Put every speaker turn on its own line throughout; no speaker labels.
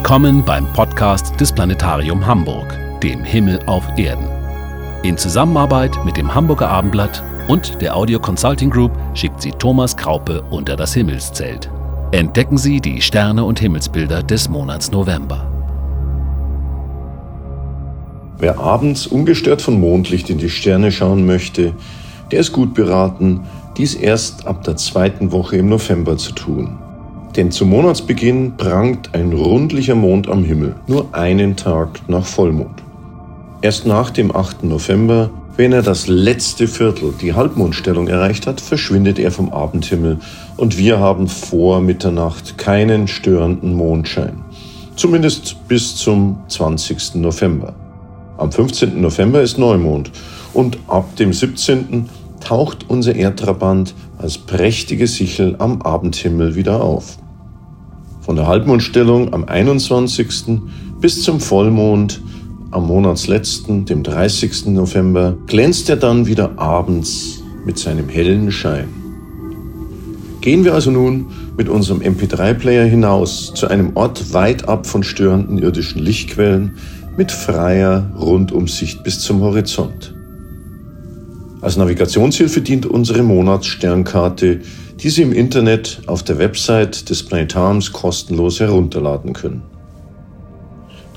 Willkommen beim Podcast des Planetarium Hamburg, dem Himmel auf Erden. In Zusammenarbeit mit dem Hamburger Abendblatt und der Audio Consulting Group schickt sie Thomas Kraupe unter das Himmelszelt. Entdecken Sie die Sterne und Himmelsbilder des Monats November.
Wer abends ungestört von Mondlicht in die Sterne schauen möchte, der ist gut beraten, dies erst ab der zweiten Woche im November zu tun. Denn zum Monatsbeginn prangt ein rundlicher Mond am Himmel, nur einen Tag nach Vollmond. Erst nach dem 8. November, wenn er das letzte Viertel, die Halbmondstellung erreicht hat, verschwindet er vom Abendhimmel und wir haben vor Mitternacht keinen störenden Mondschein. Zumindest bis zum 20. November. Am 15. November ist Neumond und ab dem 17. taucht unser Erdtrabant als prächtige Sichel am Abendhimmel wieder auf. Von der Halbmondstellung am 21. bis zum Vollmond am Monatsletzten, dem 30. November, glänzt er dann wieder abends mit seinem hellen Schein. Gehen wir also nun mit unserem MP3-Player hinaus zu einem Ort weit ab von störenden irdischen Lichtquellen mit freier Rundumsicht bis zum Horizont. Als Navigationshilfe dient unsere Monatssternkarte, die Sie im Internet auf der Website des Planetariums kostenlos herunterladen können.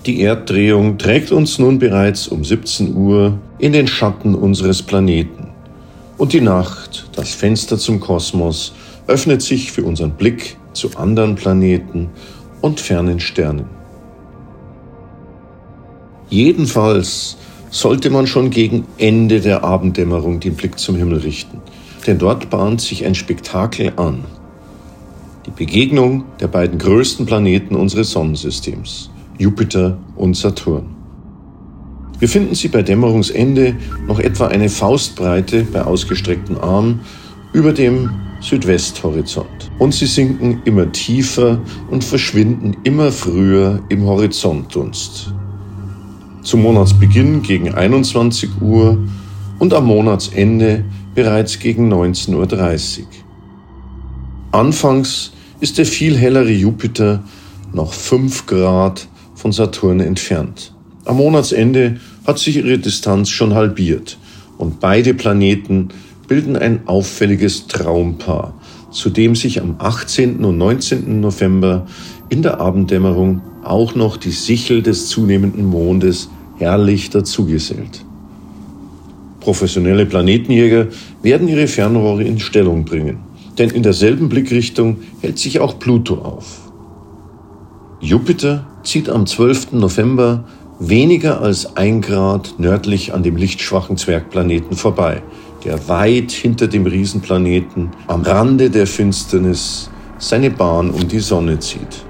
Die Erddrehung trägt uns nun bereits um 17 Uhr in den Schatten unseres Planeten. Und die Nacht, das Fenster zum Kosmos, öffnet sich für unseren Blick zu anderen Planeten und fernen Sternen. Jedenfalls sollte man schon gegen Ende der Abenddämmerung den Blick zum Himmel richten, denn dort bahnt sich ein Spektakel an. Die Begegnung der beiden größten Planeten unseres Sonnensystems, Jupiter und Saturn. Wir finden sie bei Dämmerungsende noch etwa eine Faustbreite bei ausgestreckten Armen über dem Südwesthorizont. Und sie sinken immer tiefer und verschwinden immer früher im Horizontdunst zum Monatsbeginn gegen 21 Uhr und am Monatsende bereits gegen 19.30 Uhr. Anfangs ist der viel hellere Jupiter noch 5 Grad von Saturn entfernt. Am Monatsende hat sich ihre Distanz schon halbiert und beide Planeten bilden ein auffälliges Traumpaar, zu dem sich am 18. und 19. November in der Abenddämmerung auch noch die Sichel des zunehmenden Mondes herrlich dazugesellt. Professionelle Planetenjäger werden ihre Fernrohre in Stellung bringen, denn in derselben Blickrichtung hält sich auch Pluto auf. Jupiter zieht am 12. November weniger als ein Grad nördlich an dem lichtschwachen Zwergplaneten vorbei, der weit hinter dem Riesenplaneten am Rande der Finsternis seine Bahn um die Sonne zieht.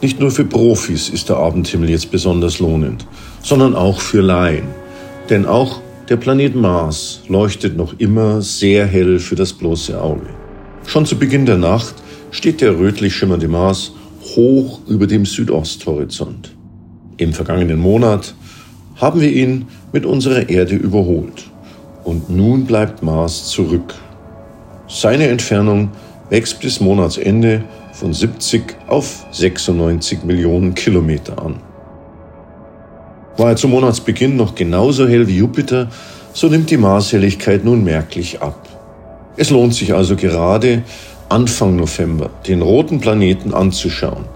Nicht nur für Profis ist der Abendhimmel jetzt besonders lohnend, sondern auch für Laien. Denn auch der Planet Mars leuchtet noch immer sehr hell für das bloße Auge. Schon zu Beginn der Nacht steht der rötlich schimmernde Mars hoch über dem Südosthorizont. Im vergangenen Monat haben wir ihn mit unserer Erde überholt. Und nun bleibt Mars zurück. Seine Entfernung wächst bis Monatsende von 70 auf 96 Millionen Kilometer an. War er zum Monatsbeginn noch genauso hell wie Jupiter, so nimmt die Marshelligkeit nun merklich ab. Es lohnt sich also gerade, Anfang November den roten Planeten anzuschauen.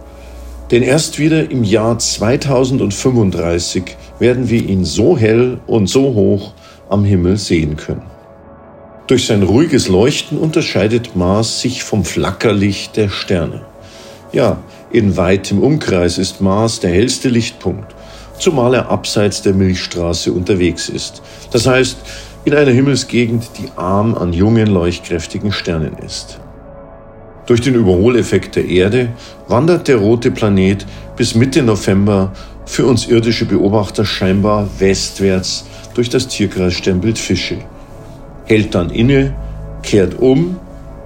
Denn erst wieder im Jahr 2035 werden wir ihn so hell und so hoch am Himmel sehen können. Durch sein ruhiges Leuchten unterscheidet Mars sich vom Flackerlicht der Sterne. Ja, in weitem Umkreis ist Mars der hellste Lichtpunkt, zumal er abseits der Milchstraße unterwegs ist. Das heißt, in einer Himmelsgegend, die arm an jungen, leuchtkräftigen Sternen ist. Durch den Überholeffekt der Erde wandert der rote Planet bis Mitte November für uns irdische Beobachter scheinbar westwärts durch das Tierkreissternbild Fische hält dann inne, kehrt um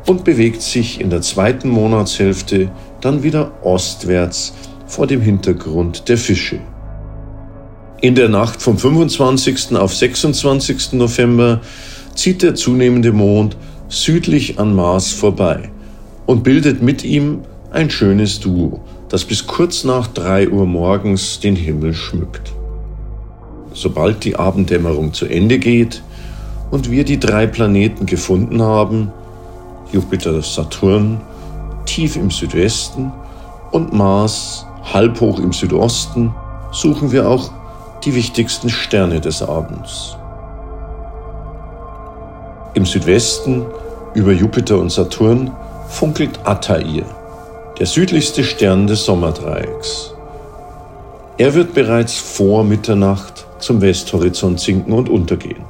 und bewegt sich in der zweiten Monatshälfte dann wieder ostwärts vor dem Hintergrund der Fische. In der Nacht vom 25. auf 26. November zieht der zunehmende Mond südlich an Mars vorbei und bildet mit ihm ein schönes Duo, das bis kurz nach drei Uhr morgens den Himmel schmückt. Sobald die Abenddämmerung zu Ende geht und wir die drei Planeten gefunden haben, Jupiter, Saturn, tief im Südwesten und Mars halb hoch im Südosten, suchen wir auch die wichtigsten Sterne des Abends. Im Südwesten über Jupiter und Saturn funkelt Altair, der südlichste Stern des Sommerdreiecks. Er wird bereits vor Mitternacht zum Westhorizont sinken und untergehen.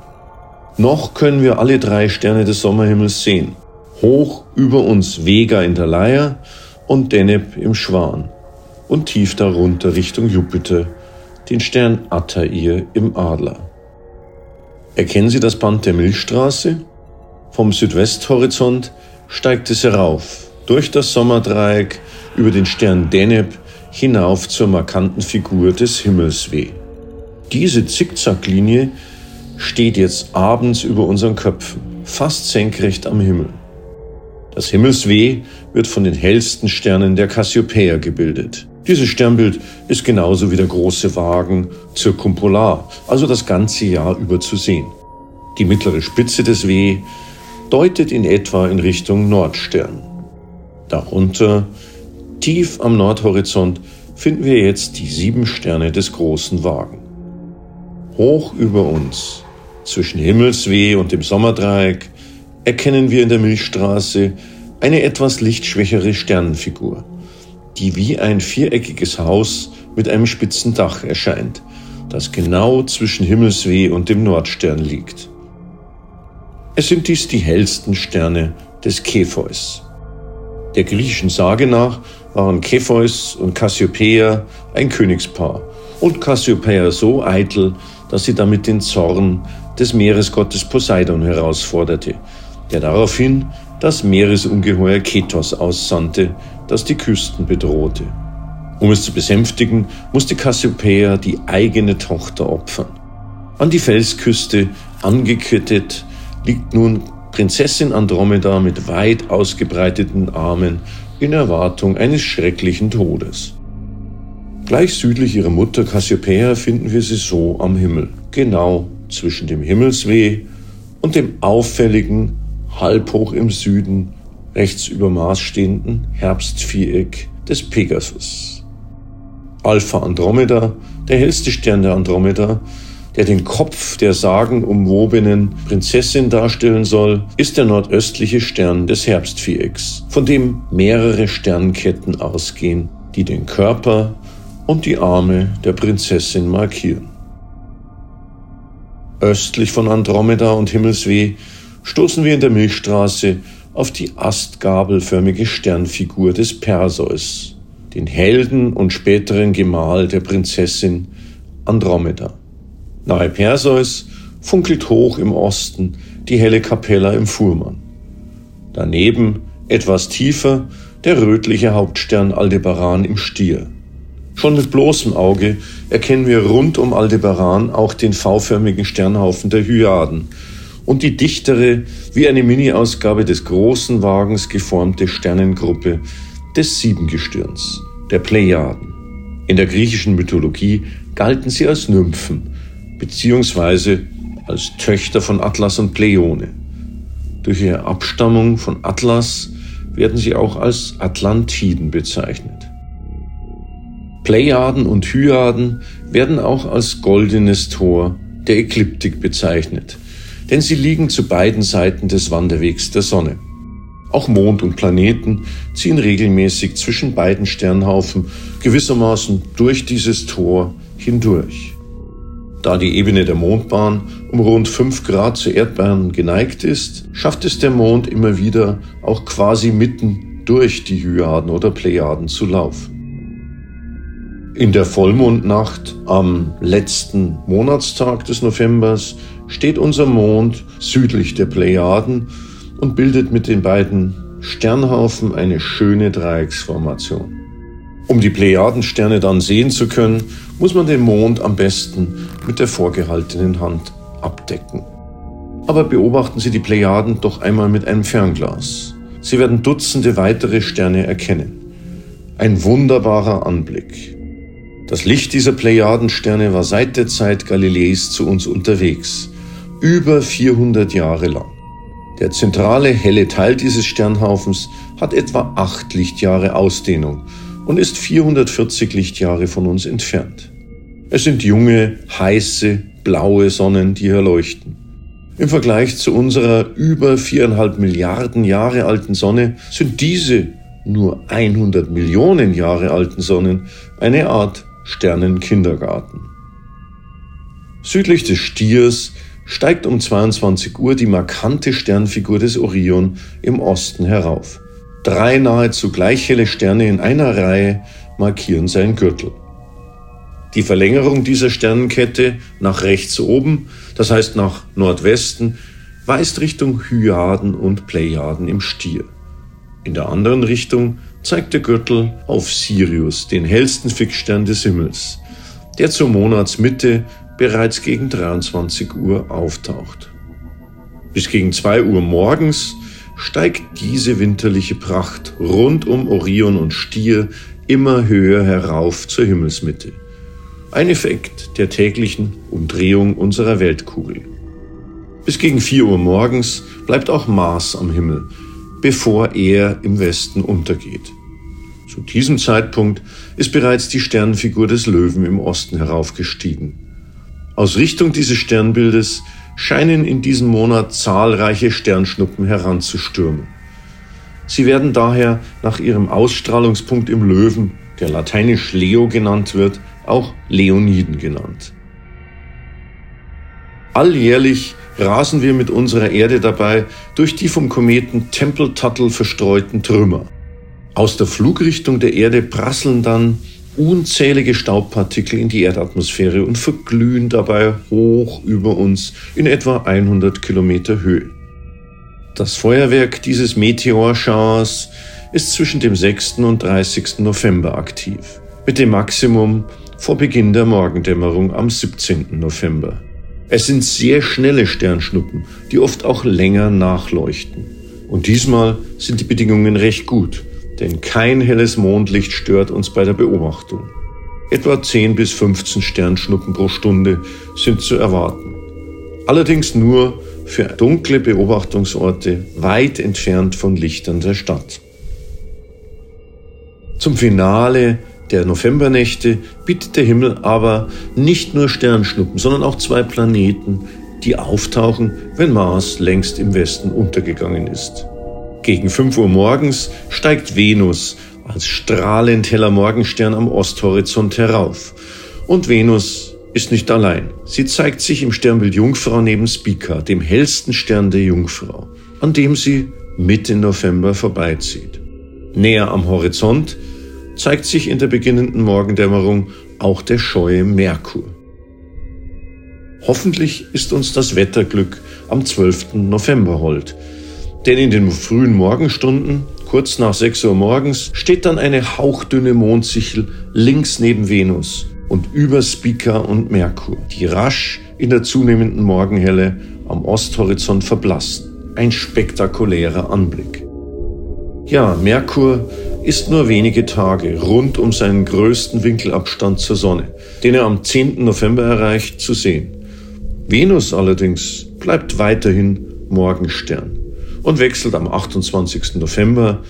Noch können wir alle drei Sterne des Sommerhimmels sehen. Hoch über uns Vega in der Leier und Deneb im Schwan und tief darunter Richtung Jupiter, den Stern Altair im Adler. Erkennen Sie das Band der Milchstraße? Vom Südwesthorizont steigt es herauf, durch das Sommerdreieck, über den Stern Deneb hinauf zur markanten Figur des Himmelsweh. Diese Zickzacklinie steht jetzt abends über unseren Köpfen, fast senkrecht am Himmel. Das Himmelsweh wird von den hellsten Sternen der Cassiopeia gebildet. Dieses Sternbild ist genauso wie der große Wagen zirkumpolar, also das ganze Jahr über zu sehen. Die mittlere Spitze des W deutet in etwa in Richtung Nordstern. Darunter, tief am Nordhorizont, finden wir jetzt die sieben Sterne des großen Wagen. Hoch über uns, zwischen Himmelsweh und dem Sommerdreieck, erkennen wir in der Milchstraße eine etwas lichtschwächere Sternenfigur, die wie ein viereckiges Haus mit einem spitzen Dach erscheint, das genau zwischen Himmelsweh und dem Nordstern liegt. Es sind dies die hellsten Sterne des Kepheus. Der griechischen Sage nach waren Kepheus und Cassiopeia ein Königspaar und Cassiopeia so eitel, dass sie damit den Zorn des Meeresgottes Poseidon herausforderte, der daraufhin das Meeresungeheuer Ketos aussandte, das die Küsten bedrohte. Um es zu besänftigen, musste Cassiopeia die eigene Tochter opfern. An die Felsküste angekettet liegt nun Prinzessin Andromeda mit weit ausgebreiteten Armen in Erwartung eines schrecklichen Todes. Gleich südlich ihrer Mutter Cassiopeia finden wir sie so am Himmel, genau zwischen dem Himmelsweh und dem auffälligen, halb hoch im Süden, rechts über Mars stehenden Herbstviereck des Pegasus. Alpha Andromeda, der hellste Stern der Andromeda, der den Kopf der sagenumwobenen Prinzessin darstellen soll, ist der nordöstliche Stern des Herbstvierecks, von dem mehrere Sternketten ausgehen, die den Körper und die Arme der Prinzessin markieren. Östlich von Andromeda und Himmelsweh stoßen wir in der Milchstraße auf die astgabelförmige Sternfigur des Perseus, den Helden und späteren Gemahl der Prinzessin Andromeda. Nahe Perseus funkelt hoch im Osten die helle Kapella im Fuhrmann. Daneben, etwas tiefer, der rötliche Hauptstern Aldebaran im Stier. Schon mit bloßem Auge erkennen wir rund um Aldebaran auch den V-förmigen Sternhaufen der Hyaden und die dichtere, wie eine Mini-Ausgabe des großen Wagens geformte Sternengruppe des Siebengestirns, der Plejaden. In der griechischen Mythologie galten sie als Nymphen beziehungsweise als Töchter von Atlas und Pleione. Durch ihre Abstammung von Atlas werden sie auch als Atlantiden bezeichnet. Plejaden und Hyaden werden auch als goldenes Tor der Ekliptik bezeichnet, denn sie liegen zu beiden Seiten des Wanderwegs der Sonne. Auch Mond und Planeten ziehen regelmäßig zwischen beiden Sternhaufen gewissermaßen durch dieses Tor hindurch. Da die Ebene der Mondbahn um rund 5 Grad zur Erdbahn geneigt ist, schafft es der Mond immer wieder auch quasi mitten durch die Hyaden oder Plejaden zu laufen. In der Vollmondnacht am letzten Monatstag des Novembers steht unser Mond südlich der Plejaden und bildet mit den beiden Sternhaufen eine schöne Dreiecksformation. Um die Plejadensterne dann sehen zu können, muss man den Mond am besten mit der vorgehaltenen Hand abdecken. Aber beobachten Sie die Plejaden doch einmal mit einem Fernglas. Sie werden Dutzende weitere Sterne erkennen. Ein wunderbarer Anblick. Das Licht dieser Plejadensterne war seit der Zeit Galileis zu uns unterwegs, über 400 Jahre lang. Der zentrale helle Teil dieses Sternhaufens hat etwa acht Lichtjahre Ausdehnung und ist 440 Lichtjahre von uns entfernt. Es sind junge, heiße, blaue Sonnen, die hier leuchten. Im Vergleich zu unserer über viereinhalb Milliarden Jahre alten Sonne sind diese nur 100 Millionen Jahre alten Sonnen eine Art Sternenkindergarten. Südlich des Stiers steigt um 22 Uhr die markante Sternfigur des Orion im Osten herauf. Drei nahezu gleich helle Sterne in einer Reihe markieren seinen Gürtel. Die Verlängerung dieser Sternenkette nach rechts oben, das heißt nach Nordwesten, weist Richtung Hyaden und Plejaden im Stier. In der anderen Richtung zeigt der Gürtel auf Sirius, den hellsten Fixstern des Himmels, der zur Monatsmitte bereits gegen 23 Uhr auftaucht. Bis gegen 2 Uhr morgens steigt diese winterliche Pracht rund um Orion und Stier immer höher herauf zur Himmelsmitte. Ein Effekt der täglichen Umdrehung unserer Weltkugel. Bis gegen 4 Uhr morgens bleibt auch Mars am Himmel, bevor er im Westen untergeht. Zu diesem Zeitpunkt ist bereits die Sternenfigur des Löwen im Osten heraufgestiegen. Aus Richtung dieses Sternbildes scheinen in diesem Monat zahlreiche Sternschnuppen heranzustürmen. Sie werden daher nach ihrem Ausstrahlungspunkt im Löwen, der lateinisch Leo genannt wird, auch Leoniden genannt. Alljährlich rasen wir mit unserer Erde dabei durch die vom Kometen Tempel-Tuttle verstreuten Trümmer. Aus der Flugrichtung der Erde prasseln dann unzählige Staubpartikel in die Erdatmosphäre und verglühen dabei hoch über uns in etwa 100 Kilometer Höhe. Das Feuerwerk dieses Meteorschauers ist zwischen dem 6. und 30. November aktiv, mit dem Maximum vor Beginn der Morgendämmerung am 17. November. Es sind sehr schnelle Sternschnuppen, die oft auch länger nachleuchten. Und diesmal sind die Bedingungen recht gut denn kein helles Mondlicht stört uns bei der Beobachtung. Etwa 10 bis 15 Sternschnuppen pro Stunde sind zu erwarten. Allerdings nur für dunkle Beobachtungsorte weit entfernt von Lichtern der Stadt. Zum Finale der Novembernächte bietet der Himmel aber nicht nur Sternschnuppen, sondern auch zwei Planeten, die auftauchen, wenn Mars längst im Westen untergegangen ist. Gegen 5 Uhr morgens steigt Venus als strahlend heller Morgenstern am Osthorizont herauf. Und Venus ist nicht allein. Sie zeigt sich im Sternbild Jungfrau neben Spica, dem hellsten Stern der Jungfrau, an dem sie Mitte November vorbeizieht. Näher am Horizont zeigt sich in der beginnenden Morgendämmerung auch der scheue Merkur. Hoffentlich ist uns das Wetterglück am 12. November hold, denn in den frühen Morgenstunden, kurz nach 6 Uhr morgens, steht dann eine hauchdünne Mondsichel links neben Venus und über Spica und Merkur, die rasch in der zunehmenden Morgenhelle am Osthorizont verblassen. Ein spektakulärer Anblick. Ja, Merkur ist nur wenige Tage rund um seinen größten Winkelabstand zur Sonne, den er am 10. November erreicht, zu sehen. Venus allerdings bleibt weiterhin Morgenstern und wechselt am 28. November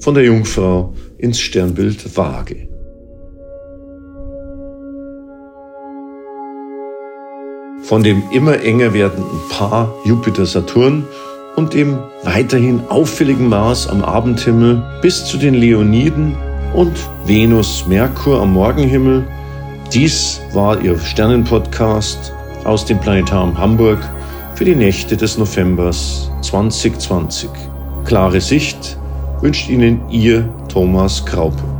von der Jungfrau ins Sternbild Waage. Von dem immer enger werdenden Paar Jupiter-Saturn und dem weiterhin auffälligen Mars am Abendhimmel bis zu den Leoniden und Venus-Merkur am Morgenhimmel. Dies war Ihr Sternenpodcast aus dem Planetarium Hamburg für die Nächte des Novembers 2020. Klare Sicht wünscht Ihnen Ihr Thomas Kraupe.